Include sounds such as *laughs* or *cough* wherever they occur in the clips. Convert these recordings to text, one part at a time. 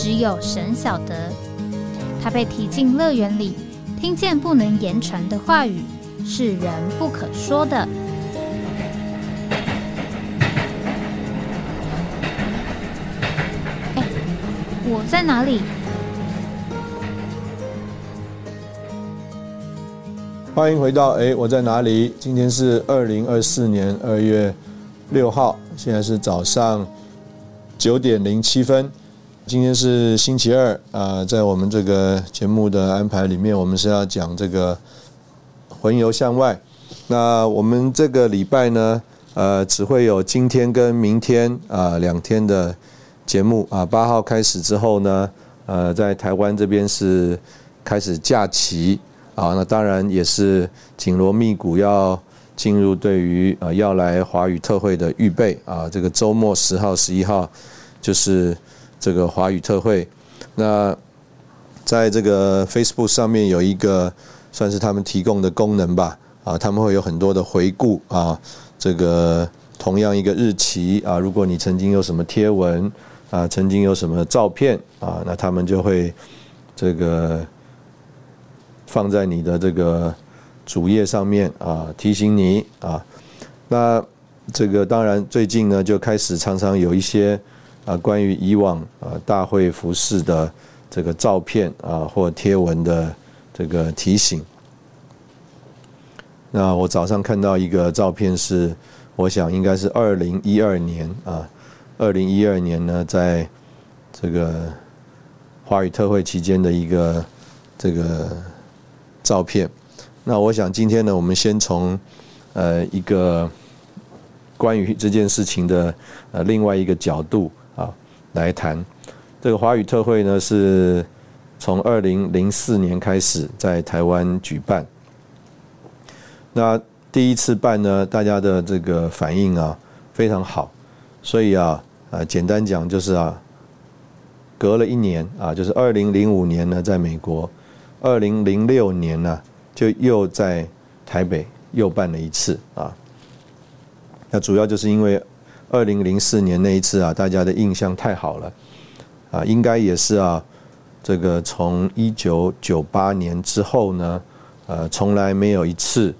只有神晓得，他被提进乐园里，听见不能言传的话语，是人不可说的。哎，我在哪里？欢迎回到哎，我在哪里？今天是二零二四年二月六号，现在是早上九点零七分。今天是星期二啊，在我们这个节目的安排里面，我们是要讲这个魂游向外。那我们这个礼拜呢，呃，只会有今天跟明天啊两天的节目啊。八号开始之后呢，呃，在台湾这边是开始假期啊。那当然也是紧锣密鼓要进入对于呃要来华语特会的预备啊。这个周末十号、十一号就是。这个华语特会，那在这个 Facebook 上面有一个算是他们提供的功能吧，啊，他们会有很多的回顾啊，这个同样一个日期啊，如果你曾经有什么贴文啊，曾经有什么照片啊，那他们就会这个放在你的这个主页上面啊，提醒你啊，那这个当然最近呢就开始常常有一些。啊，关于以往啊大会服饰的这个照片啊或贴文的这个提醒，那我早上看到一个照片是，我想应该是二零一二年啊，二零一二年呢，在这个华语特会期间的一个这个照片。那我想今天呢，我们先从呃一个关于这件事情的呃另外一个角度。来谈这个华语特会呢，是从二零零四年开始在台湾举办。那第一次办呢，大家的这个反应啊非常好，所以啊啊简单讲就是啊，隔了一年啊，就是二零零五年呢在美国，二零零六年呢就又在台北又办了一次啊。那主要就是因为。二零零四年那一次啊，大家的印象太好了，啊，应该也是啊，这个从一九九八年之后呢，呃，从来没有一次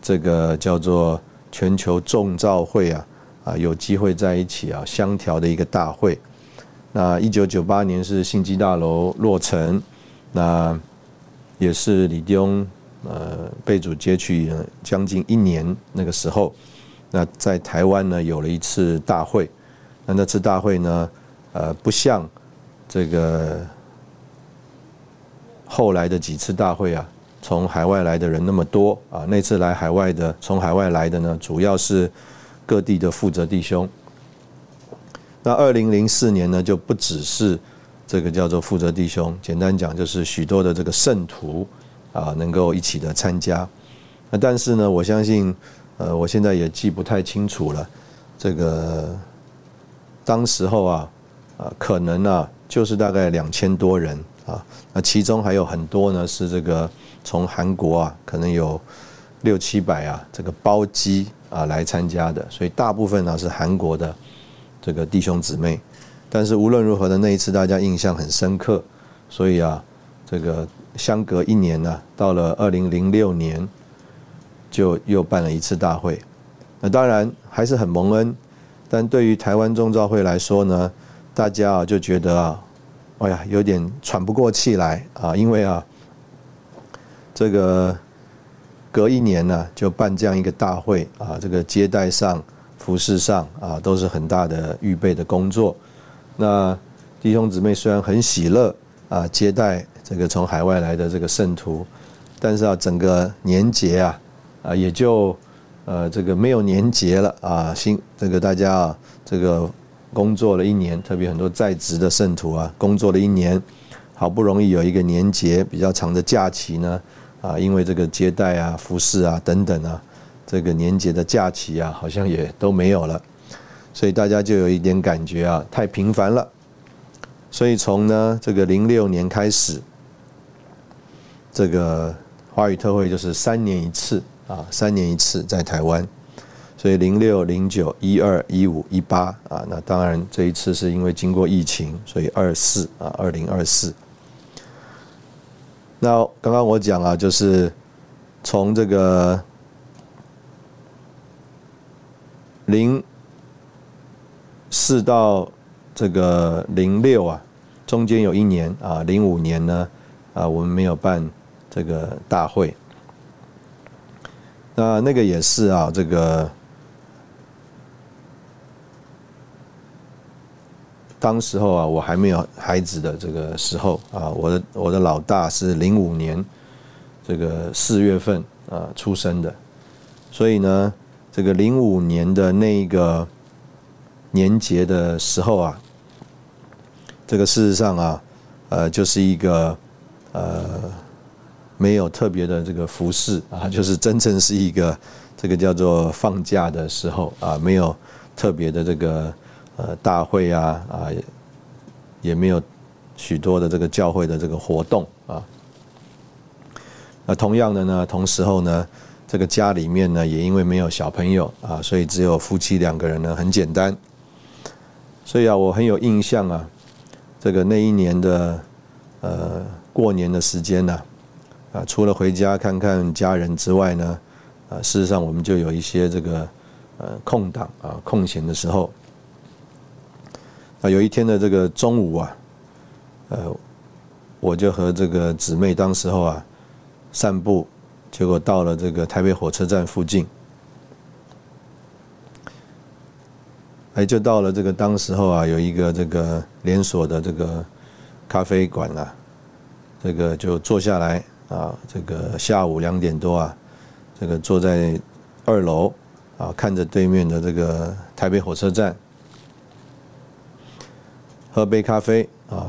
这个叫做全球众召会啊，啊，有机会在一起啊相调的一个大会。那一九九八年是信基大楼落成，那也是李弟兄呃被主接去将近一年那个时候。那在台湾呢，有了一次大会，那那次大会呢，呃，不像这个后来的几次大会啊，从海外来的人那么多啊。那次来海外的，从海外来的呢，主要是各地的负责弟兄。那二零零四年呢，就不只是这个叫做负责弟兄，简单讲就是许多的这个圣徒啊，能够一起的参加。那但是呢，我相信。呃，我现在也记不太清楚了。这个当时候啊，啊，可能啊，就是大概两千多人啊。那其中还有很多呢，是这个从韩国啊，可能有六七百啊，这个包机啊来参加的。所以大部分呢是韩国的这个弟兄姊妹。但是无论如何的那一次，大家印象很深刻。所以啊，这个相隔一年呢，到了二零零六年。就又办了一次大会，那当然还是很蒙恩，但对于台湾中召会来说呢，大家啊就觉得啊，哎呀有点喘不过气来啊，因为啊，这个隔一年呢就办这样一个大会啊，这个接待上、服饰上啊都是很大的预备的工作。那弟兄姊妹虽然很喜乐啊，接待这个从海外来的这个圣徒，但是啊整个年节啊。啊，也就呃这个没有年节了啊，新这个大家啊，这个工作了一年，特别很多在职的圣徒啊，工作了一年，好不容易有一个年节比较长的假期呢，啊，因为这个接待啊、服饰啊等等啊，这个年节的假期啊，好像也都没有了，所以大家就有一点感觉啊，太频繁了。所以从呢这个零六年开始，这个华语特会就是三年一次啊，三年一次在台湾。所以零六、零九、一二、一五、一八啊，那当然这一次是因为经过疫情，所以二四啊，二零二四。那刚刚我讲啊，就是从这个零四到这个零六啊，中间有一年啊，零五年呢啊，我们没有办这个大会。那那个也是啊，这个。当时候啊，我还没有孩子的这个时候啊，我的我的老大是零五年这个四月份啊出生的，所以呢，这个零五年的那个年节的时候啊，这个事实上啊，呃，就是一个呃没有特别的这个服饰啊，就是真正是一个这个叫做放假的时候啊，没有特别的这个。呃，大会啊啊，也没有许多的这个教会的这个活动啊。那同样的呢，同时候呢，这个家里面呢，也因为没有小朋友啊，所以只有夫妻两个人呢，很简单。所以啊，我很有印象啊，这个那一年的呃过年的时间呢，啊，啊除了回家看看家人之外呢，啊，事实上我们就有一些这个呃空档啊空闲的时候。有一天的这个中午啊，呃，我就和这个姊妹当时候啊散步，结果到了这个台北火车站附近，哎，就到了这个当时候啊有一个这个连锁的这个咖啡馆啊，这个就坐下来啊，这个下午两点多啊，这个坐在二楼啊，看着对面的这个台北火车站。喝杯咖啡啊，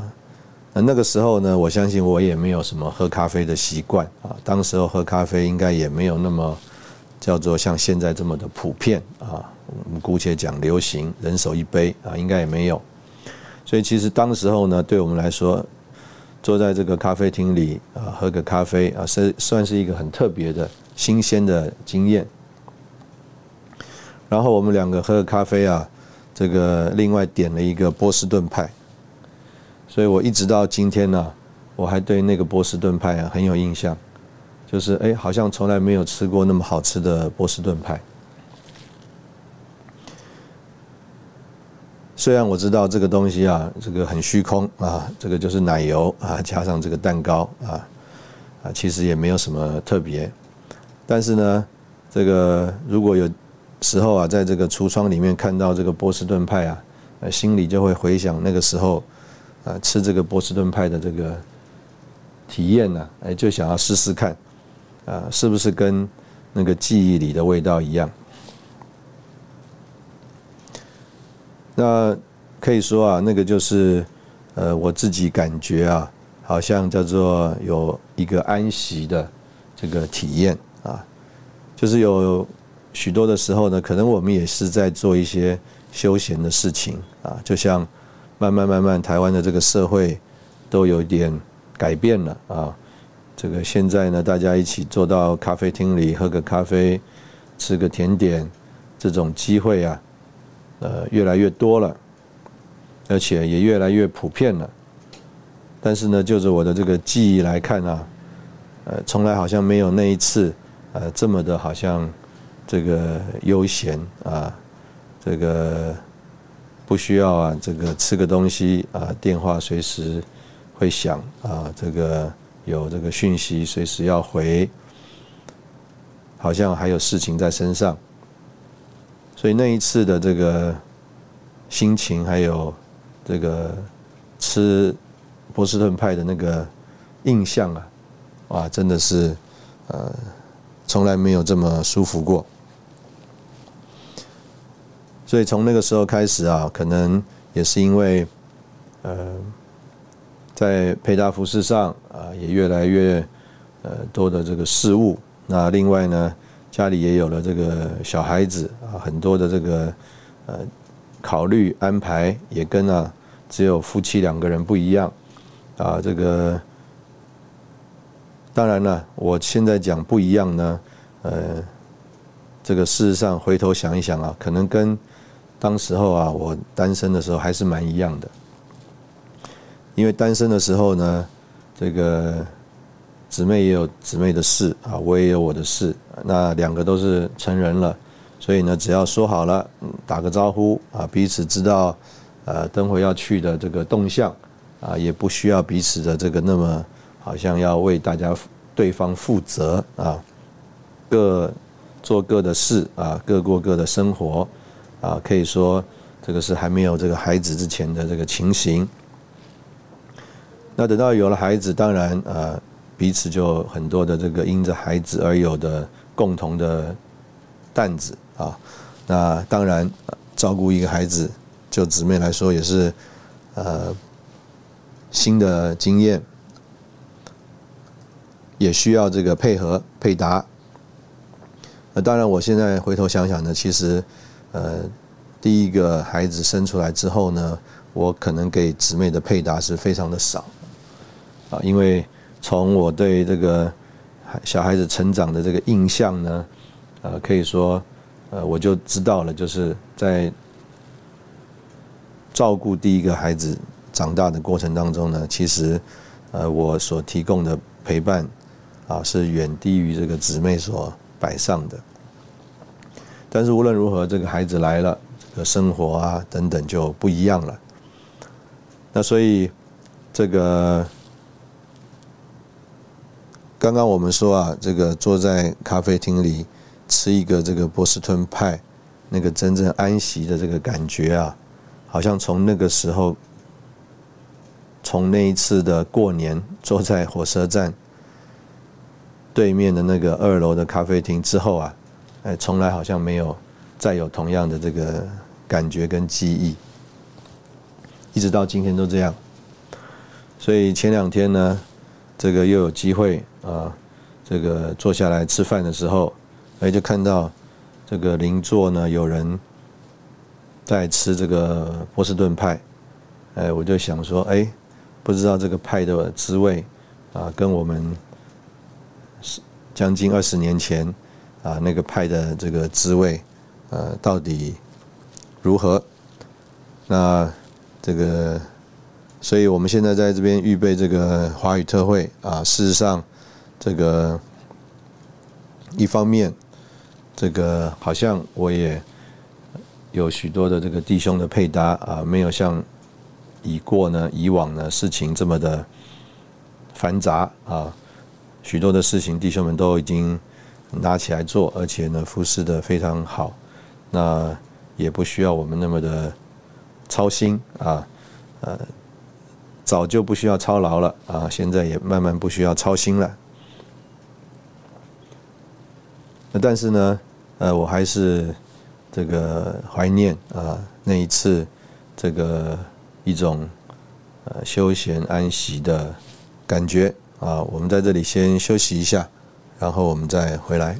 那那个时候呢，我相信我也没有什么喝咖啡的习惯啊。当时候喝咖啡应该也没有那么叫做像现在这么的普遍啊。我们姑且讲流行，人手一杯啊，应该也没有。所以其实当时候呢，对我们来说，坐在这个咖啡厅里啊，喝个咖啡啊，是算是一个很特别的新鲜的经验。然后我们两个喝咖啡啊，这个另外点了一个波士顿派。所以我一直到今天呢，我还对那个波士顿派啊很有印象，就是哎，好像从来没有吃过那么好吃的波士顿派。虽然我知道这个东西啊，这个很虚空啊，这个就是奶油啊，加上这个蛋糕啊，啊，其实也没有什么特别。但是呢，这个如果有时候啊，在这个橱窗里面看到这个波士顿派啊，呃，心里就会回想那个时候。啊，吃这个波士顿派的这个体验呢，哎，就想要试试看，啊，是不是跟那个记忆里的味道一样？那可以说啊，那个就是呃，我自己感觉啊，好像叫做有一个安息的这个体验啊，就是有许多的时候呢，可能我们也是在做一些休闲的事情啊，就像。慢慢慢慢，台湾的这个社会都有点改变了啊。这个现在呢，大家一起坐到咖啡厅里喝个咖啡，吃个甜点，这种机会啊，呃，越来越多了，而且也越来越普遍了。但是呢，就着我的这个记忆来看啊，呃，从来好像没有那一次呃这么的好像这个悠闲啊，这个。不需要啊，这个吃个东西啊，电话随时会响啊，这个有这个讯息随时要回，好像还有事情在身上，所以那一次的这个心情，还有这个吃波士顿派的那个印象啊，哇，真的是呃，从来没有这么舒服过。所以从那个时候开始啊，可能也是因为，呃，在配搭服饰上啊，也越来越呃多的这个事物。那另外呢，家里也有了这个小孩子啊，很多的这个呃考虑安排也跟啊只有夫妻两个人不一样啊。这个当然了，我现在讲不一样呢，呃，这个事实上回头想一想啊，可能跟当时候啊我单身的时候还是蛮一样的，因为单身的时候呢，这个。姊妹也有姊妹的事啊，我也有我的事。那两个都是成人了，所以呢，只要说好了，打个招呼啊，彼此知道，呃，等会要去的这个动向啊，也不需要彼此的这个那么好像要为大家对方负责啊，各做各的事啊，各过各的生活啊，可以说这个是还没有这个孩子之前的这个情形。那等到有了孩子，当然啊。彼此就很多的这个因着孩子而有的共同的担子啊，那当然照顾一个孩子，就姊妹来说也是呃新的经验，也需要这个配合配搭。那当然，我现在回头想想呢，其实呃第一个孩子生出来之后呢，我可能给姊妹的配搭是非常的少啊，因为。从我对这个小孩子成长的这个印象呢，呃，可以说，呃，我就知道了，就是在照顾第一个孩子长大的过程当中呢，其实，呃，我所提供的陪伴啊，是远低于这个姊妹所摆上的。但是无论如何，这个孩子来了，这个生活啊等等就不一样了。那所以这个。刚刚我们说啊，这个坐在咖啡厅里吃一个这个波士顿派，那个真正安息的这个感觉啊，好像从那个时候，从那一次的过年坐在火车站对面的那个二楼的咖啡厅之后啊，哎，从来好像没有再有同样的这个感觉跟记忆，一直到今天都这样。所以前两天呢，这个又有机会。啊，这个坐下来吃饭的时候，哎，就看到这个邻座呢有人在吃这个波士顿派，哎，我就想说，哎，不知道这个派的滋味啊，跟我们是将近二十年前啊那个派的这个滋味，呃，到底如何？那这个，所以我们现在在这边预备这个华语特会啊，事实上。这个一方面，这个好像我也有许多的这个弟兄的配搭啊，没有像已过呢以往呢事情这么的繁杂啊，许多的事情弟兄们都已经拿起来做，而且呢服侍的非常好，那也不需要我们那么的操心啊，呃，早就不需要操劳了啊，现在也慢慢不需要操心了。那但是呢，呃，我还是这个怀念啊那一次这个一种呃休闲安息的感觉啊。我们在这里先休息一下，然后我们再回来。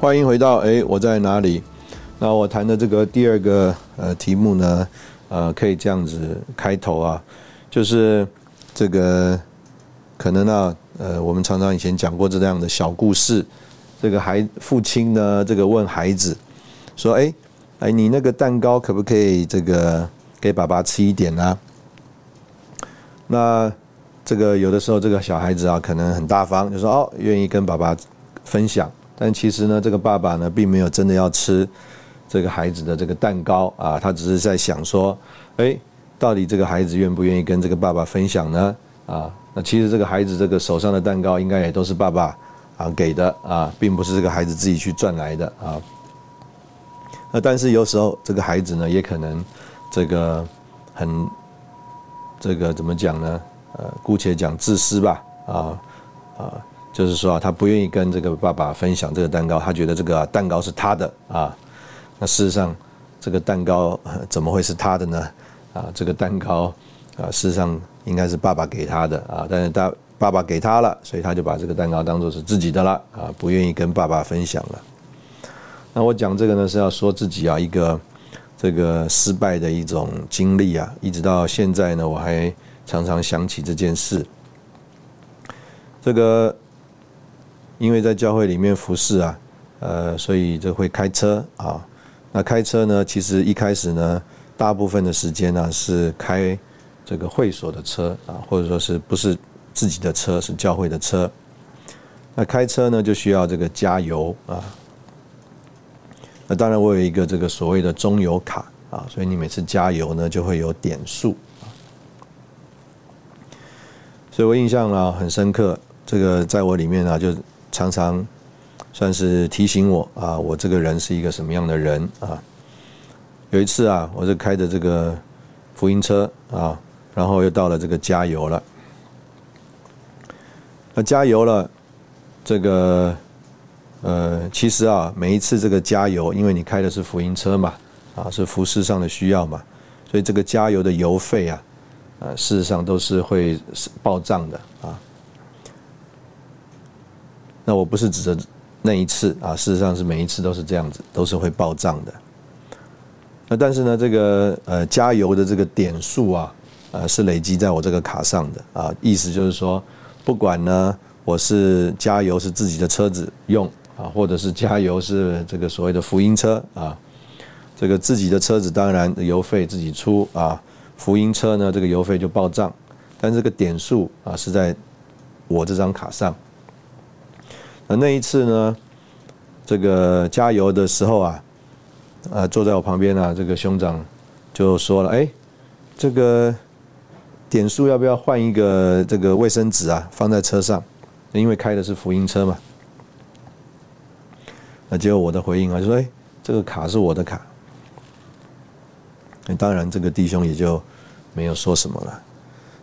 欢迎回到哎，我在哪里？那我谈的这个第二个呃题目呢，呃，可以这样子开头啊，就是这个可能呢，呃，我们常常以前讲过这样的小故事。这个孩父亲呢，这个问孩子说：“哎哎，你那个蛋糕可不可以这个给爸爸吃一点呢？”那这个有的时候这个小孩子啊，可能很大方，就说：“哦，愿意跟爸爸分享。”但其实呢，这个爸爸呢，并没有真的要吃这个孩子的这个蛋糕啊，他只是在想说，哎，到底这个孩子愿不愿意跟这个爸爸分享呢？啊，那其实这个孩子这个手上的蛋糕，应该也都是爸爸啊给的啊，并不是这个孩子自己去赚来的啊。那但是有时候这个孩子呢，也可能这个很这个怎么讲呢？呃，姑且讲自私吧，啊啊，就是说啊，他不愿意跟这个爸爸分享这个蛋糕，他觉得这个蛋糕是他的啊。那事实上，这个蛋糕怎么会是他的呢？啊，这个蛋糕啊，事实上应该是爸爸给他的啊，但是他爸爸给他了，所以他就把这个蛋糕当做是自己的了啊，不愿意跟爸爸分享了。那我讲这个呢，是要说自己啊一个这个失败的一种经历啊，一直到现在呢，我还常常想起这件事。这个因为在教会里面服侍啊，呃，所以就会开车啊。那开车呢，其实一开始呢，大部分的时间呢是开这个会所的车啊，或者说是不是自己的车，是教会的车。那开车呢就需要这个加油啊。那当然，我有一个这个所谓的中油卡啊，所以你每次加油呢就会有点数。所以我印象啊很深刻，这个在我里面啊就常常。算是提醒我啊，我这个人是一个什么样的人啊？有一次啊，我是开着这个福音车啊，然后又到了这个加油了。那加油了，这个呃，其实啊，每一次这个加油，因为你开的是福音车嘛，啊，是服饰上的需要嘛，所以这个加油的油费啊，呃，事实上都是会报账的啊。那我不是指着。那一次啊，事实上是每一次都是这样子，都是会报账的。那但是呢，这个呃加油的这个点数啊，呃是累积在我这个卡上的啊，意思就是说，不管呢我是加油是自己的车子用啊，或者是加油是这个所谓的福音车啊，这个自己的车子当然油费自己出啊，福音车呢这个油费就报账，但这个点数啊是在我这张卡上。那那一次呢，这个加油的时候啊，呃，坐在我旁边啊，这个兄长就说了：“哎，这个点数要不要换一个这个卫生纸啊，放在车上？因为开的是福音车嘛。”那结果我的回应啊，就说：“哎，这个卡是我的卡。”当然，这个弟兄也就没有说什么了。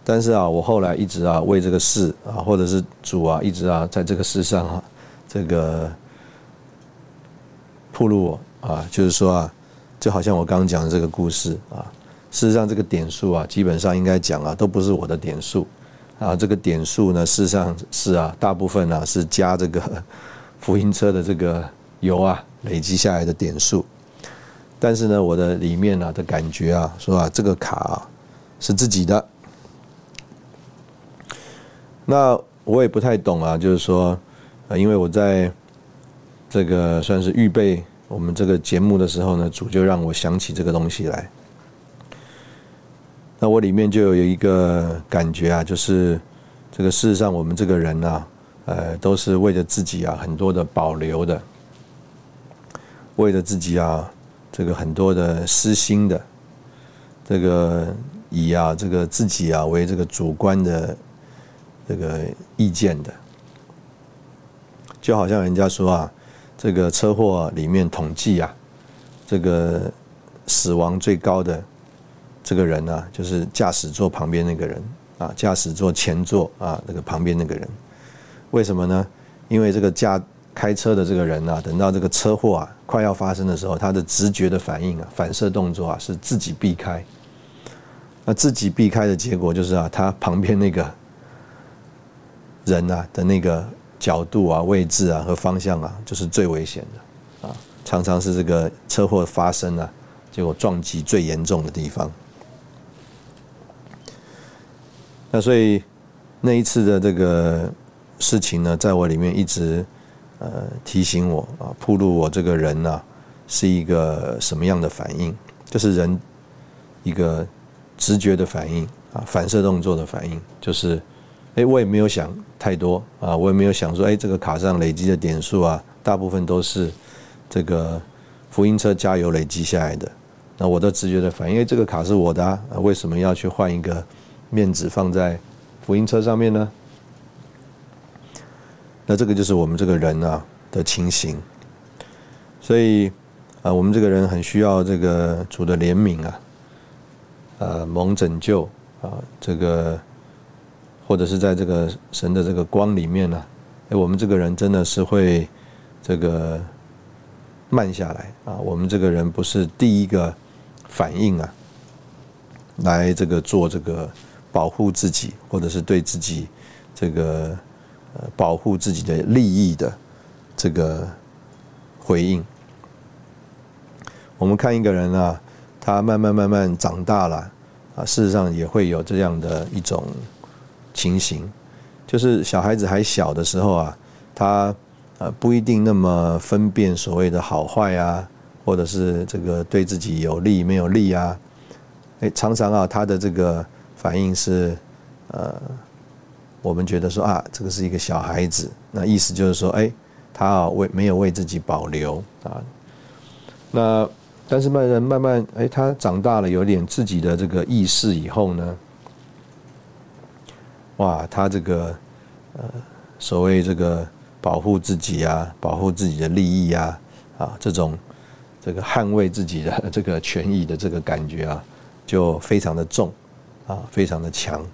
但是啊，我后来一直啊为这个事啊，或者是主啊，一直啊在这个事上啊。这个铺路啊，就是说啊，就好像我刚刚讲的这个故事啊，事实上这个点数啊，基本上应该讲啊，都不是我的点数啊。这个点数呢，事实上是啊，大部分呢是加这个 *laughs* 福音车的这个油啊累积下来的点数。但是呢，我的里面呢的感觉啊，说啊，这个卡啊是自己的。那我也不太懂啊，就是说。啊，因为我在这个算是预备我们这个节目的时候呢，主就让我想起这个东西来。那我里面就有一个感觉啊，就是这个事实上我们这个人呢，呃，都是为了自己啊很多的保留的，为了自己啊这个很多的私心的，这个以啊这个自己啊为这个主观的这个意见的。就好像人家说啊，这个车祸里面统计啊，这个死亡最高的这个人呢，就是驾驶座旁边那个人啊，驾驶座前座啊那个旁边那个人。为什么呢？因为这个驾开车的这个人啊，等到这个车祸啊快要发生的时候，他的直觉的反应啊，反射动作啊是自己避开。那自己避开的结果就是啊，他旁边那个人啊的那个。角度啊、位置啊和方向啊，就是最危险的啊，常常是这个车祸发生啊，结果撞击最严重的地方。那所以那一次的这个事情呢，在我里面一直呃提醒我啊，铺露我这个人呢是一个什么样的反应，就是人一个直觉的反应啊，反射动作的反应，就是。哎，我也没有想太多啊，我也没有想说，哎，这个卡上累积的点数啊，大部分都是这个福音车加油累积下来的。那我的直觉的反应，因为这个卡是我的啊，为什么要去换一个面子放在福音车上面呢？那这个就是我们这个人啊的情形。所以啊，我们这个人很需要这个主的怜悯啊，呃，蒙拯救啊，这个。或者是在这个神的这个光里面呢，哎，我们这个人真的是会这个慢下来啊。我们这个人不是第一个反应啊，来这个做这个保护自己，或者是对自己这个呃保护自己的利益的这个回应。我们看一个人啊，他慢慢慢慢长大了啊，事实上也会有这样的一种。情形，就是小孩子还小的时候啊，他呃不一定那么分辨所谓的好坏啊，或者是这个对自己有利没有利啊，哎，常常啊他的这个反应是呃，我们觉得说啊，这个是一个小孩子，那意思就是说，哎，他啊为没有为自己保留啊，那但是慢慢慢慢，哎，他长大了有点自己的这个意识以后呢。哇，他这个呃，所谓这个保护自己啊，保护自己的利益啊，啊，这种这个捍卫自己的 *laughs* 这个权益的这个感觉啊，就非常的重啊，非常的强。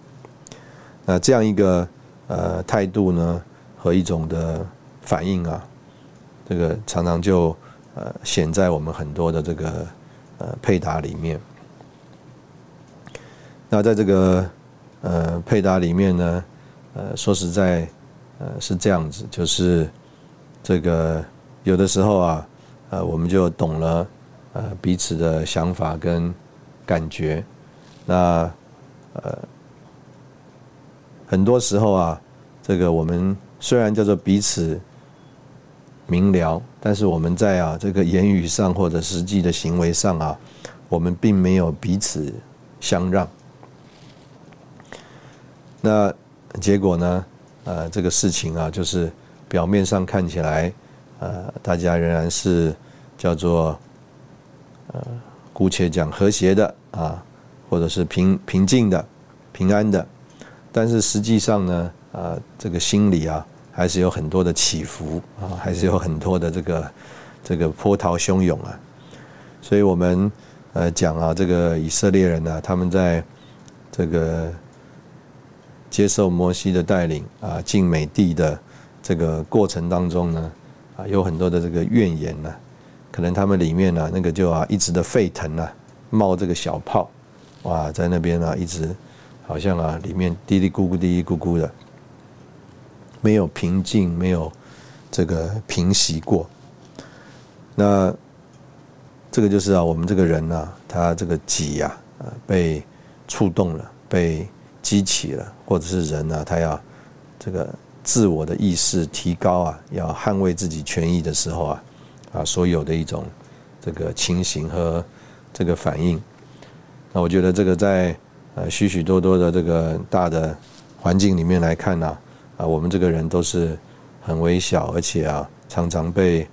那这样一个呃态度呢，和一种的反应啊，这个常常就呃显在我们很多的这个呃配搭里面。那在这个。呃，配搭里面呢，呃，说实在，呃，是这样子，就是这个有的时候啊，呃，我们就懂了，呃，彼此的想法跟感觉。那呃，很多时候啊，这个我们虽然叫做彼此明了，但是我们在啊这个言语上或者实际的行为上啊，我们并没有彼此相让。那结果呢？呃，这个事情啊，就是表面上看起来，呃，大家仍然是叫做呃，姑且讲和谐的啊，或者是平平静的、平安的，但是实际上呢，啊，这个心里啊，还是有很多的起伏啊，还是有很多的这个这个波涛汹涌啊。所以我们呃讲啊，这个以色列人呢，他们在这个。接受摩西的带领啊，进美地的这个过程当中呢，啊，有很多的这个怨言呢，可能他们里面呢，那个就啊一直的沸腾啊，冒这个小泡，哇，在那边啊一直好像啊里面嘀嘀咕咕嘀嘀咕咕的，没有平静，没有这个平息过。那这个就是啊，我们这个人呢，他这个己呀，呃，被触动了，被。激起了，或者是人呢，他要这个自我的意识提高啊，要捍卫自己权益的时候啊，啊，所有的一种这个情形和这个反应，那我觉得这个在呃许许多多的这个大的环境里面来看呢，啊，我们这个人都是很微小，而且啊，常常被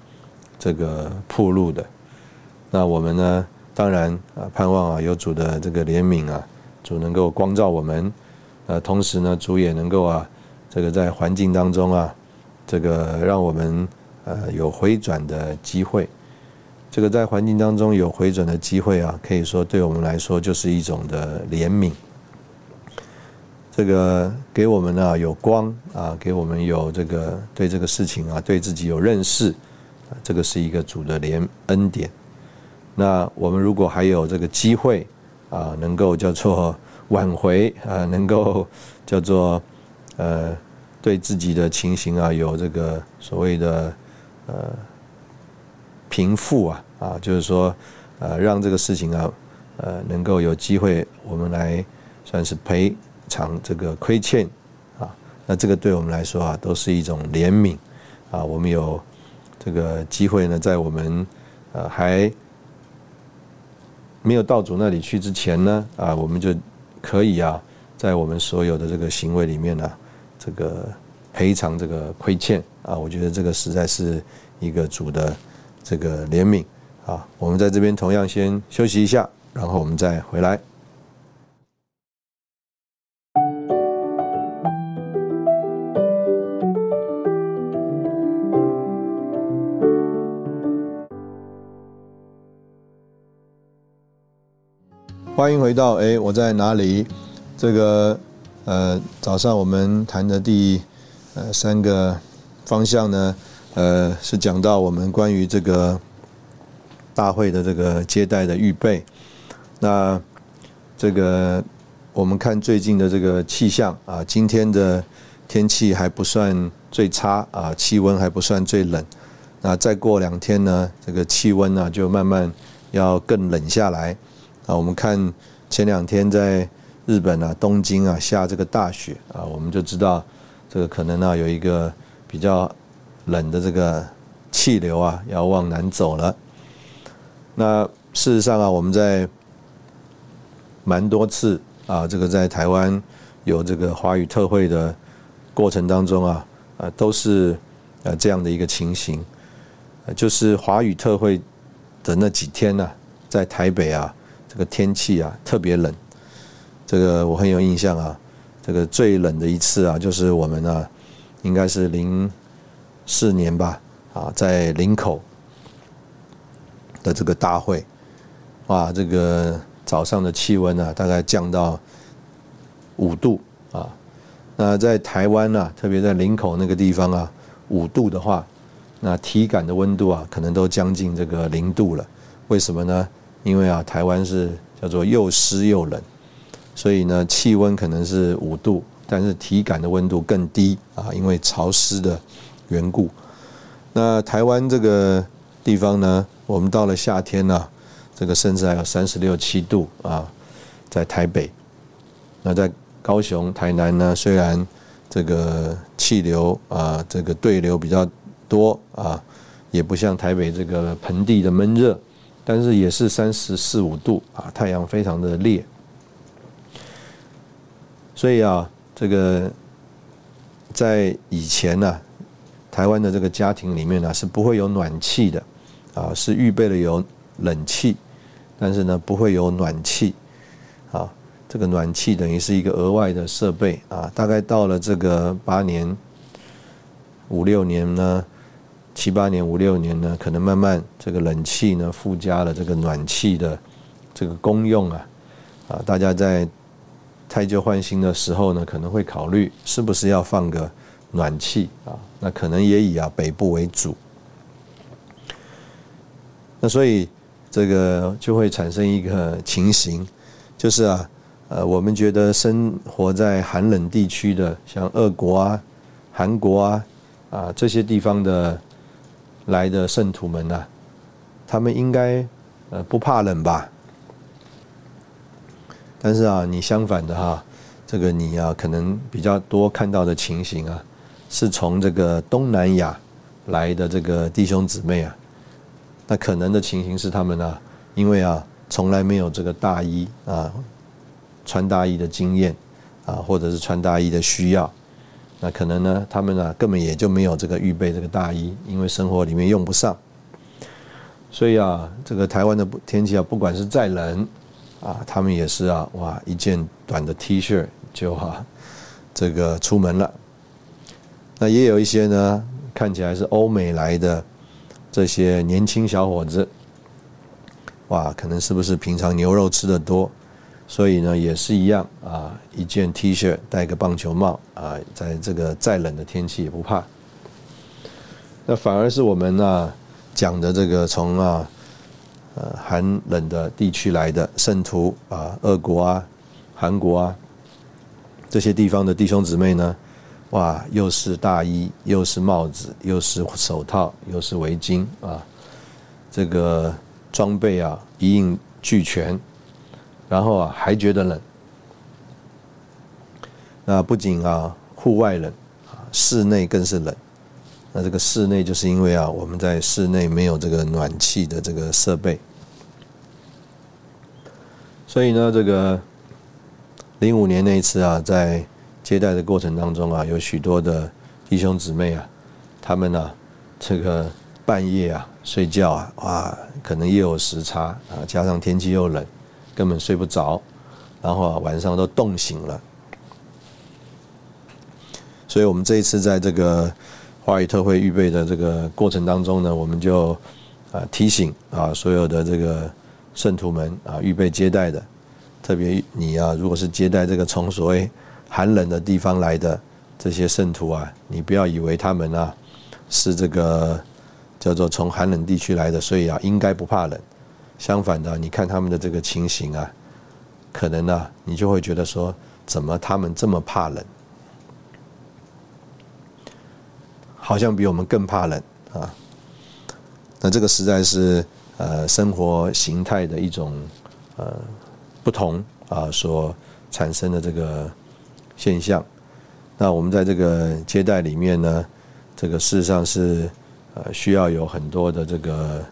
这个铺路的。那我们呢，当然啊，盼望啊，有主的这个怜悯啊。主能够光照我们，呃，同时呢，主也能够啊，这个在环境当中啊，这个让我们呃有回转的机会。这个在环境当中有回转的机会啊，可以说对我们来说就是一种的怜悯。这个给我们呢有光啊，给我们有这个对这个事情啊，对自己有认识，这个是一个主的怜恩典。那我们如果还有这个机会。啊，能够叫做挽回 *laughs* 啊，能够叫做呃，对自己的情形啊，有这个所谓的呃平复啊啊，就是说呃，让这个事情啊呃，能够有机会我们来算是赔偿这个亏欠啊，那这个对我们来说啊，都是一种怜悯啊，我们有这个机会呢，在我们呃还。没有到主那里去之前呢，啊，我们就可以啊，在我们所有的这个行为里面呢，这个赔偿这个亏欠啊，我觉得这个实在是一个主的这个怜悯啊。我们在这边同样先休息一下，然后我们再回来。欢迎回到哎，我在哪里？这个呃，早上我们谈的第呃三个方向呢，呃，是讲到我们关于这个大会的这个接待的预备。那这个我们看最近的这个气象啊，今天的天气还不算最差啊，气温还不算最冷。那再过两天呢，这个气温呢就慢慢要更冷下来啊。我们看前两天在日本啊，东京啊下这个大雪啊，我们就知道这个可能呢有一个比较冷的这个气流啊要往南走了。那事实上啊，我们在蛮多次啊，这个在台湾有这个华语特会的过程当中啊，啊都是呃这样的一个情形，就是华语特会的那几天呢，在台北啊，这个天气啊特别冷，这个我很有印象啊，这个最冷的一次啊，就是我们啊，应该是零四年吧，啊，在林口的这个大会，哇，这个。早上的气温呢，大概降到五度啊。那在台湾呢，特别在林口那个地方啊，五度的话，那体感的温度啊，可能都将近这个零度了。为什么呢？因为啊，台湾是叫做又湿又冷，所以呢，气温可能是五度，但是体感的温度更低啊，因为潮湿的缘故。那台湾这个地方呢，我们到了夏天呢。这个甚至还有三十六七度啊，在台北，那在高雄、台南呢？虽然这个气流啊，这个对流比较多啊，也不像台北这个盆地的闷热，但是也是三十四五度啊，太阳非常的烈。所以啊，这个在以前呢，台湾的这个家庭里面呢，是不会有暖气的啊，是预备了有冷气。但是呢，不会有暖气，啊，这个暖气等于是一个额外的设备啊。大概到了这个八年、五六年呢，七八年、五六年呢，可能慢慢这个冷气呢附加了这个暖气的这个功用啊，啊，大家在太旧换新的时候呢，可能会考虑是不是要放个暖气啊。那可能也以啊北部为主，那所以。这个就会产生一个情形，就是啊，呃，我们觉得生活在寒冷地区的，像俄国啊、韩国啊啊这些地方的来的圣徒们啊，他们应该呃不怕冷吧？但是啊，你相反的哈，这个你啊可能比较多看到的情形啊，是从这个东南亚来的这个弟兄姊妹啊。那可能的情形是他们啊，因为啊，从来没有这个大衣啊，穿大衣的经验啊，或者是穿大衣的需要，那可能呢，他们呢根本也就没有这个预备这个大衣，因为生活里面用不上。所以啊，这个台湾的天气啊，不管是再冷啊，他们也是啊，哇，一件短的 T 恤就哈，这个出门了。那也有一些呢，看起来是欧美来的。这些年轻小伙子，哇，可能是不是平常牛肉吃的多，所以呢也是一样啊，一件 T 恤，戴个棒球帽啊，在这个再冷的天气也不怕。那反而是我们呢讲的这个从啊呃寒冷的地区来的圣徒啊，俄国啊、韩国啊这些地方的弟兄姊妹呢。哇，又是大衣，又是帽子，又是手套，又是围巾啊！这个装备啊一应俱全，然后啊还觉得冷。那不仅啊户外冷啊，室内更是冷。那这个室内就是因为啊我们在室内没有这个暖气的这个设备，所以呢这个零五年那一次啊在。接待的过程当中啊，有许多的弟兄姊妹啊，他们呢，这个半夜啊睡觉啊，哇，可能又有时差啊，加上天气又冷，根本睡不着，然后啊晚上都冻醒了。所以我们这一次在这个华语特会预备的这个过程当中呢，我们就啊提醒啊所有的这个圣徒们啊预备接待的，特别你啊如果是接待这个从所谓寒冷的地方来的这些圣徒啊，你不要以为他们啊是这个叫做从寒冷地区来的，所以啊应该不怕冷。相反的，你看他们的这个情形啊，可能呢你就会觉得说，怎么他们这么怕冷？好像比我们更怕冷啊！那这个实在是呃生活形态的一种呃不同啊所产生的这个现象。那我们在这个接待里面呢，这个事实上是呃需要有很多的这个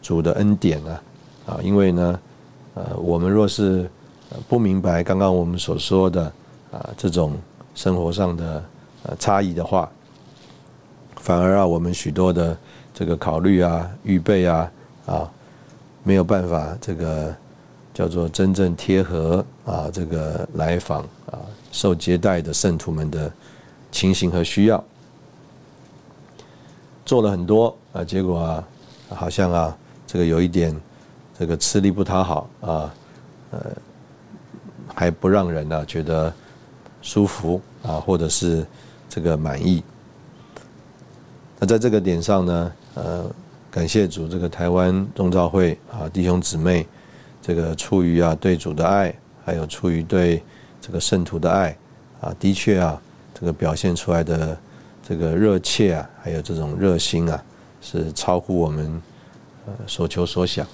主的恩典啊啊，因为呢呃我们若是不明白刚刚我们所说的啊这种生活上的呃差异的话。反而啊，我们许多的这个考虑啊、预备啊啊，没有办法这个叫做真正贴合啊，这个来访啊、受接待的圣徒们的情形和需要，做了很多啊，结果啊，好像啊，这个有一点这个吃力不讨好啊，呃，还不让人呢觉得舒服啊，或者是这个满意。那在这个点上呢，呃，感谢主，这个台湾众召会啊，弟兄姊妹，这个出于啊对主的爱，还有出于对这个圣徒的爱啊，的确啊，这个表现出来的这个热切啊，还有这种热心啊，是超乎我们呃所求所想。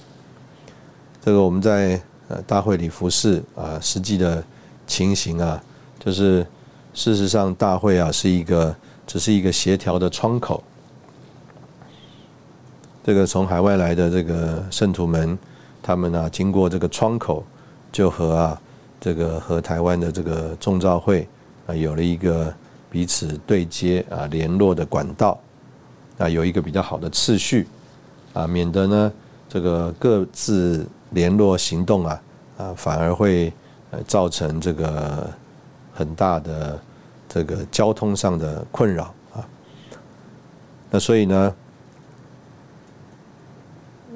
这个我们在呃大会里服侍啊，实际的情形啊，就是事实上大会啊是一个只是一个协调的窗口。这个从海外来的这个圣徒们，他们呢经过这个窗口，就和啊这个和台湾的这个众召会啊有了一个彼此对接啊联络的管道，啊有一个比较好的次序啊，免得呢这个各自联络行动啊啊反而会呃造成这个很大的这个交通上的困扰啊，那所以呢。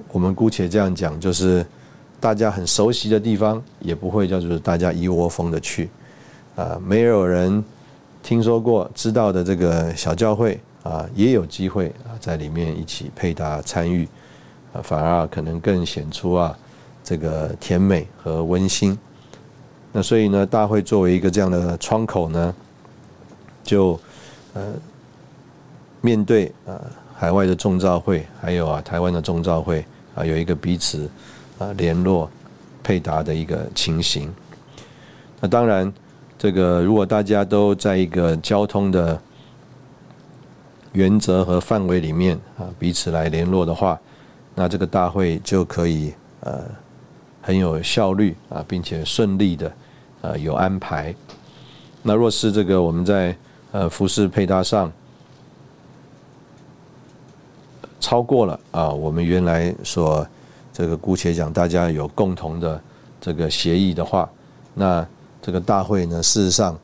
我们姑且这样讲，就是大家很熟悉的地方，也不会叫做大家一窝蜂的去啊。没有人听说过、知道的这个小教会啊，也有机会啊，在里面一起配搭参与啊，反而可能更显出啊这个甜美和温馨。那所以呢，大会作为一个这样的窗口呢，就呃面对啊海外的众召会，还有啊台湾的众召会。啊，有一个彼此啊联络、配搭的一个情形。那当然，这个如果大家都在一个交通的原则和范围里面啊，彼此来联络的话，那这个大会就可以呃很有效率啊，并且顺利的呃有安排。那若是这个我们在呃服饰配搭上，超过了啊，我们原来所这个姑且讲，大家有共同的这个协议的话，那这个大会呢，事实上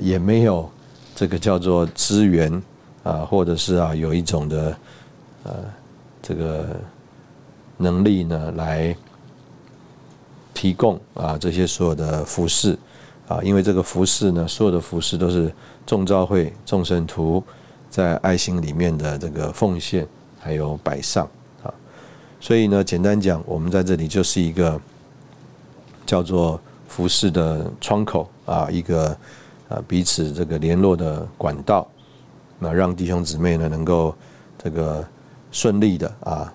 也没有这个叫做资源啊，或者是啊有一种的呃这个能力呢，来提供啊这些所有的服饰啊，因为这个服饰呢，所有的服饰都是众召会众圣徒在爱心里面的这个奉献。还有摆上啊，所以呢，简单讲，我们在这里就是一个叫做服饰的窗口啊，一个啊彼此这个联络的管道，那让弟兄姊妹呢能够这个顺利的啊，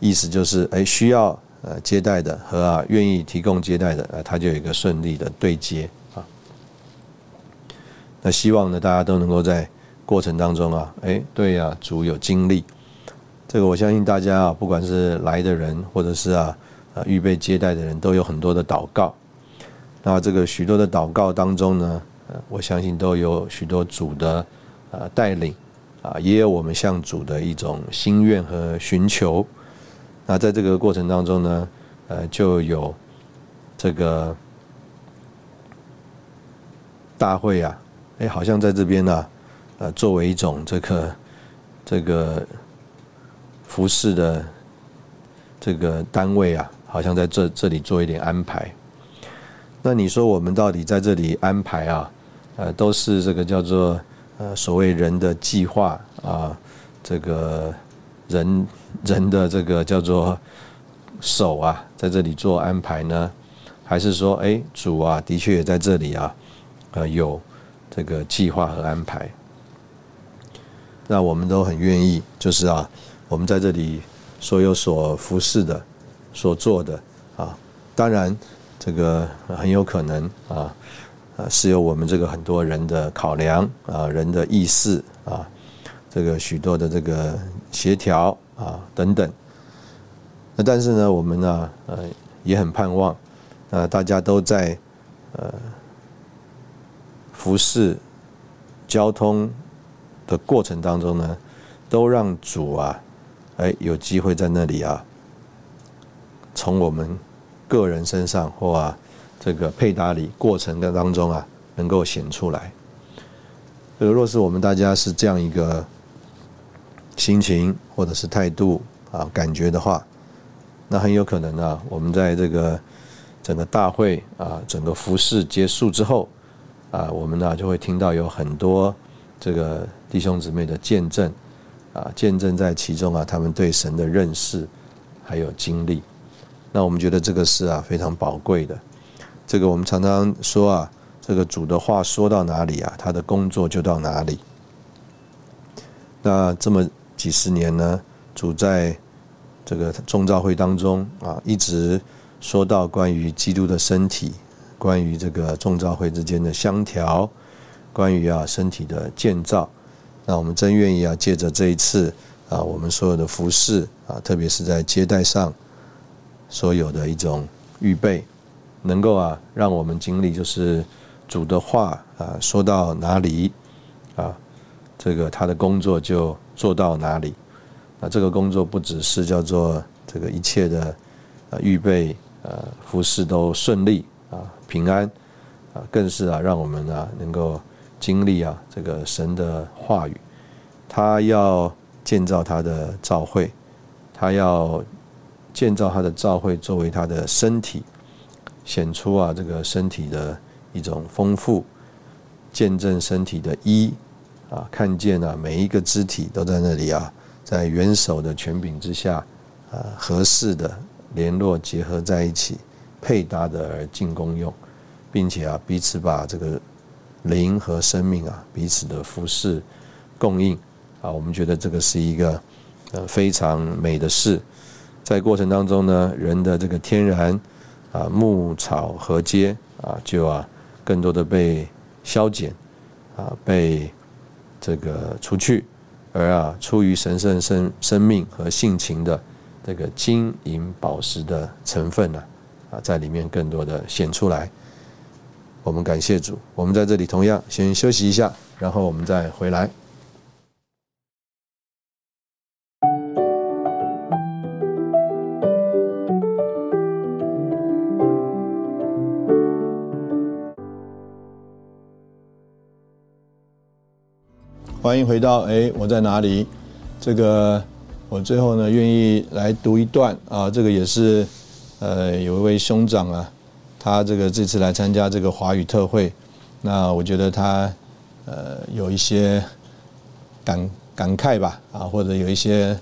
意思就是哎需要呃接待的和啊愿意提供接待的呃，他就有一个顺利的对接啊。那希望呢大家都能够在过程当中啊，哎对呀，主有经历。这个我相信大家啊，不管是来的人，或者是啊啊预备接待的人，都有很多的祷告。那这个许多的祷告当中呢，我相信都有许多主的啊带领啊，也有我们向主的一种心愿和寻求。那在这个过程当中呢，呃，就有这个大会啊，哎，好像在这边呢，呃，作为一种这个这个。服饰的这个单位啊，好像在这这里做一点安排。那你说我们到底在这里安排啊？呃，都是这个叫做呃所谓人的计划啊，这个人人的这个叫做手啊，在这里做安排呢，还是说，哎，主啊，的确也在这里啊，呃，有这个计划和安排。那我们都很愿意，就是啊，我们在这里所有所服侍的、所做的啊，当然这个很有可能啊，啊是由我们这个很多人的考量啊，人的意识啊，这个许多的这个协调啊等等。那但是呢，我们呢呃也很盼望，呃大家都在呃服侍交通。的过程当中呢，都让主啊，哎，有机会在那里啊，从我们个人身上或啊这个配搭里过程的当中啊，能够显出来。呃，若是我们大家是这样一个心情或者是态度啊感觉的话，那很有可能呢，我们在这个整个大会啊，整个服饰结束之后啊，我们呢就会听到有很多这个。弟兄姊妹的见证，啊，见证在其中啊，他们对神的认识还有经历，那我们觉得这个是啊非常宝贵的。这个我们常常说啊，这个主的话说到哪里啊，他的工作就到哪里。那这么几十年呢，主在这个众召会当中啊，一直说到关于基督的身体，关于这个众召会之间的相调，关于啊身体的建造。那我们真愿意啊，借着这一次啊，我们所有的服饰啊，特别是在接待上所有的一种预备，能够啊，让我们经历就是主的话啊，说到哪里啊，这个他的工作就做到哪里。那这个工作不只是叫做这个一切的啊预备呃服饰都顺利啊平安啊，更是啊让我们啊能够。经历啊，这个神的话语，他要建造他的教会，他要建造他的教会作为他的身体，显出啊这个身体的一种丰富，见证身体的一啊，看见啊每一个肢体都在那里啊，在元首的权柄之下啊，合适的联络结合在一起，配搭的而进攻用，并且啊彼此把这个。灵和生命啊，彼此的服侍供应啊，我们觉得这个是一个呃非常美的事。在过程当中呢，人的这个天然啊牧草和阶啊，就啊更多的被消减啊，被这个除去，而啊出于神圣生生命和性情的这个金银宝石的成分呢啊，在里面更多的显出来。我们感谢主，我们在这里同样先休息一下，然后我们再回来。欢迎回到哎，我在哪里？这个我最后呢，愿意来读一段啊，这个也是呃，有一位兄长啊。他这个这次来参加这个华语特会，那我觉得他呃有一些感感慨吧，啊或者有一些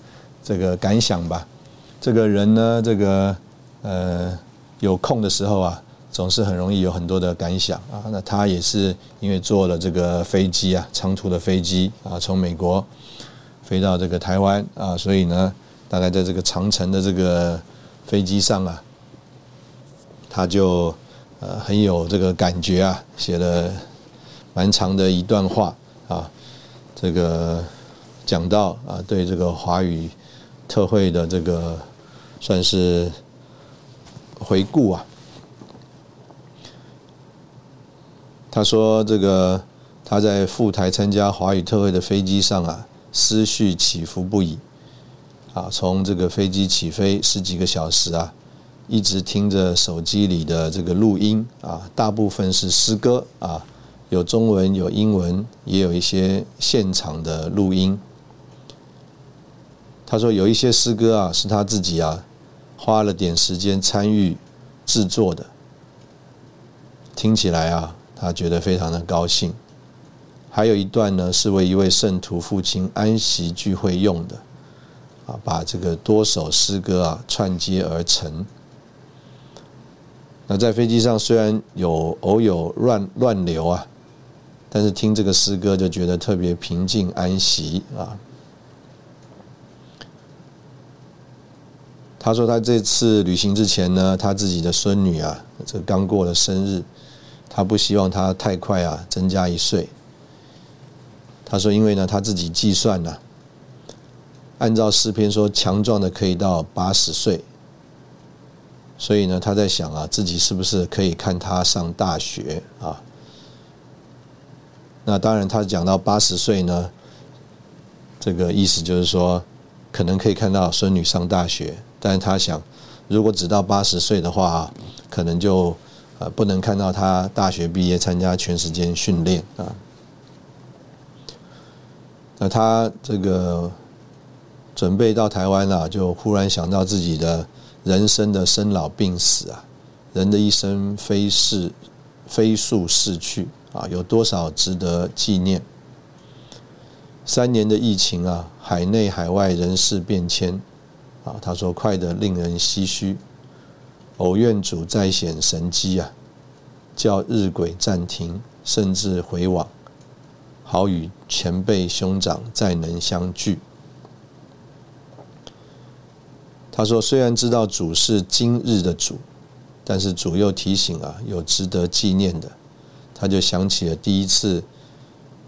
这个感想吧。这个人呢，这个呃有空的时候啊，总是很容易有很多的感想啊。那他也是因为坐了这个飞机啊，长途的飞机啊，从美国飞到这个台湾啊，所以呢，大概在这个长城的这个飞机上啊。他就呃很有这个感觉啊，写了蛮长的一段话啊，这个讲到啊对这个华语特会的这个算是回顾啊。他说这个他在赴台参加华语特会的飞机上啊，思绪起伏不已啊，从这个飞机起飞十几个小时啊。一直听着手机里的这个录音啊，大部分是诗歌啊，有中文有英文，也有一些现场的录音。他说有一些诗歌啊，是他自己啊花了点时间参与制作的，听起来啊，他觉得非常的高兴还有一段呢是为一位圣徒父亲安息聚会用的，啊，把这个多首诗歌啊串接而成。那在飞机上虽然有偶有乱乱流啊，但是听这个诗歌就觉得特别平静安息啊。他说他这次旅行之前呢，他自己的孙女啊，这刚过了生日，他不希望他太快啊增加一岁。他说因为呢他自己计算呢，按照诗篇说强壮的可以到八十岁，所以呢他在想啊自己是不是可以看他上大学啊？那当然他讲到八十岁呢，这个意思就是说可能可以看到孙女上大学。但是他想，如果只到八十岁的话，可能就呃不能看到他大学毕业参加全时间训练啊。那他这个准备到台湾了，就忽然想到自己的人生的生老病死啊，人的一生飞逝飞速逝去啊，有多少值得纪念？三年的疫情啊，海内海外人事变迁。啊，他说：“快得令人唏嘘，偶愿主再显神机啊，叫日晷暂停，甚至回往，好与前辈兄长再能相聚。”他说：“虽然知道主是今日的主，但是主又提醒啊，有值得纪念的。”他就想起了第一次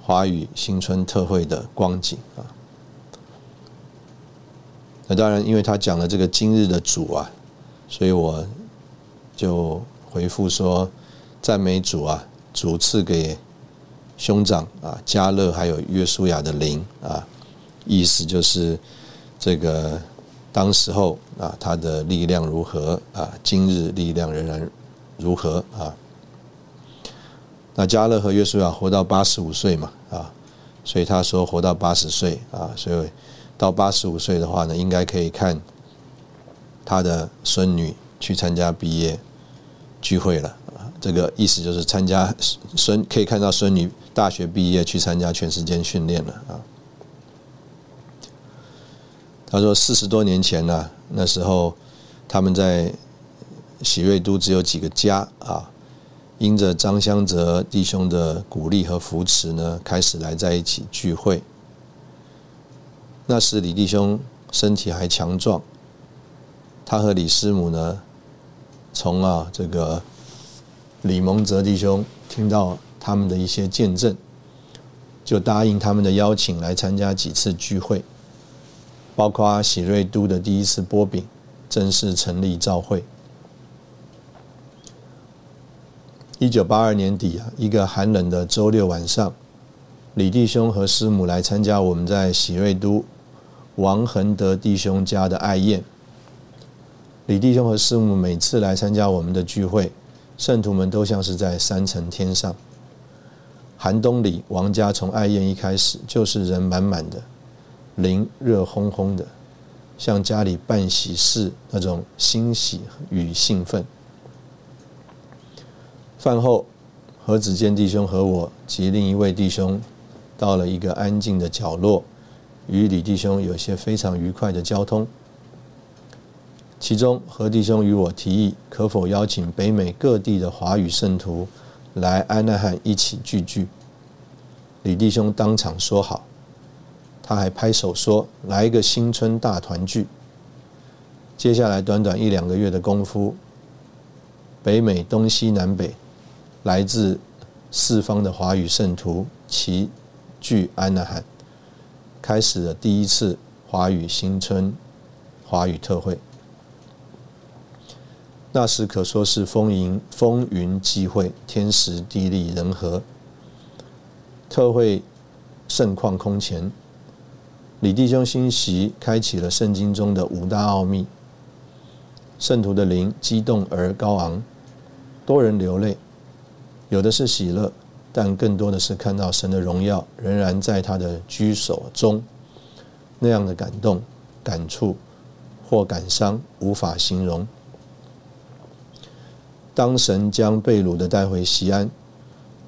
华语新春特会的光景啊。那当然，因为他讲了这个今日的主啊，所以我就回复说：赞美主啊，主赐给兄长啊加勒还有约书亚的灵啊，意思就是这个当时候啊他的力量如何啊，今日力量仍然如何啊？那加勒和约书亚活到八十五岁嘛啊，所以他说活到八十岁啊，所以。到八十五岁的话呢，应该可以看他的孙女去参加毕业聚会了啊。这个意思就是参加孙可以看到孙女大学毕业去参加全时间训练了啊。他说四十多年前呢，那时候他们在喜瑞都只有几个家啊，因着张香泽弟兄的鼓励和扶持呢，开始来在一起聚会。那时李弟兄身体还强壮，他和李师母呢，从啊这个李蒙泽弟兄听到他们的一些见证，就答应他们的邀请来参加几次聚会，包括喜瑞都的第一次波饼，正式成立召会。一九八二年底啊，一个寒冷的周六晚上，李弟兄和师母来参加我们在喜瑞都。王恒德弟兄家的爱宴，李弟兄和师母每次来参加我们的聚会，圣徒们都像是在三层天上。寒冬里，王家从爱宴一开始就是人满满的，灵热烘烘的，像家里办喜事那种欣喜与兴奋。饭后，何子健弟兄和我及另一位弟兄到了一个安静的角落。与李弟兄有些非常愉快的交通，其中何弟兄与我提议，可否邀请北美各地的华语圣徒来安纳罕一起聚聚。李弟兄当场说好，他还拍手说来一个新春大团聚。接下来短短一两个月的功夫，北美东西南北来自四方的华语圣徒齐聚安纳罕。开始了第一次华语新春华语特会，那时可说是风云风云际会，天时地利人和。特会盛况空前，李弟兄欣喜开启了圣经中的五大奥秘，圣徒的灵激动而高昂，多人流泪，有的是喜乐。但更多的是看到神的荣耀仍然在他的居所中，那样的感动、感触或感伤无法形容。当神将被掳的带回西安，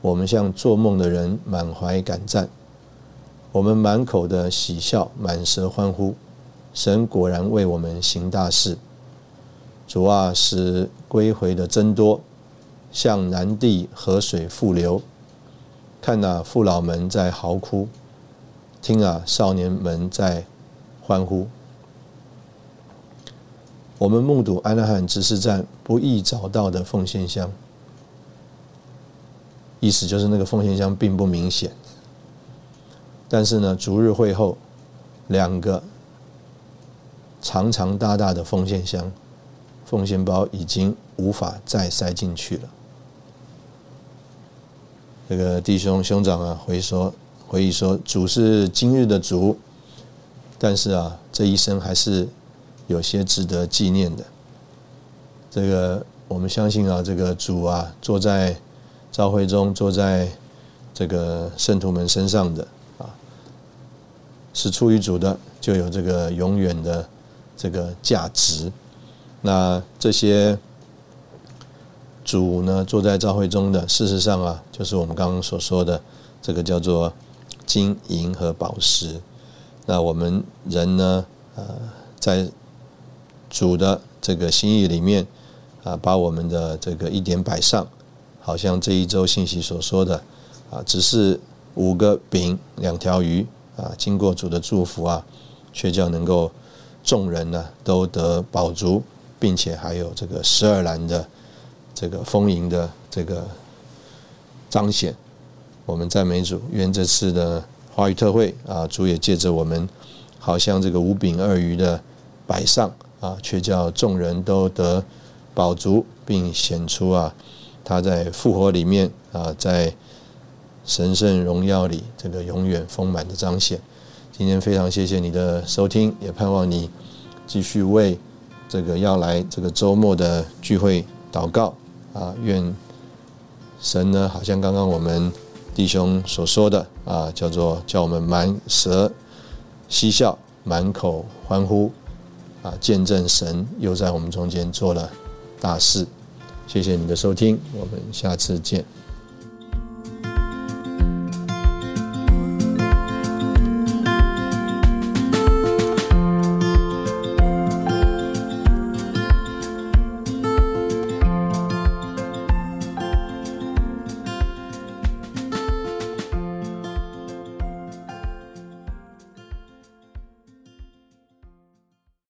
我们像做梦的人，满怀感赞。我们满口的喜笑，满舌欢呼。神果然为我们行大事。主啊，使归回的增多，向南地河水复流。看那父老们在嚎哭，听啊少年们在欢呼。我们目睹安拉罕执事站不易找到的奉献箱。意思就是那个奉献箱并不明显，但是呢，逐日会后，两个长长大大的奉献箱，奉献包已经无法再塞进去了。这个弟兄兄长啊，回说回忆说，主是今日的主，但是啊，这一生还是有些值得纪念的。这个我们相信啊，这个主啊，坐在。召会中坐在这个圣徒们身上的啊，是出于主的，就有这个永远的这个价值。那这些主呢，坐在召会中的，事实上啊，就是我们刚刚所说的这个叫做金银和宝石。那我们人呢，呃，在主的这个心意里面啊，把我们的这个一点摆上。好像这一周信息所说的啊，只是五个饼两条鱼啊，经过主的祝福啊，却叫能够众人呢都得饱足，并且还有这个十二篮的这个丰盈的这个彰显。我们赞美主，愿这次的华语特会啊，主也借着我们，好像这个五饼二鱼的摆上啊，却叫众人都得饱足，并显出啊。他在复活里面啊，在神圣荣耀里，这个永远丰满的彰显。今天非常谢谢你的收听，也盼望你继续为这个要来这个周末的聚会祷告啊。愿神呢，好像刚刚我们弟兄所说的啊，叫做叫我们满舌嬉笑，满口欢呼啊，见证神又在我们中间做了大事。谢谢你的收听，我们下次见。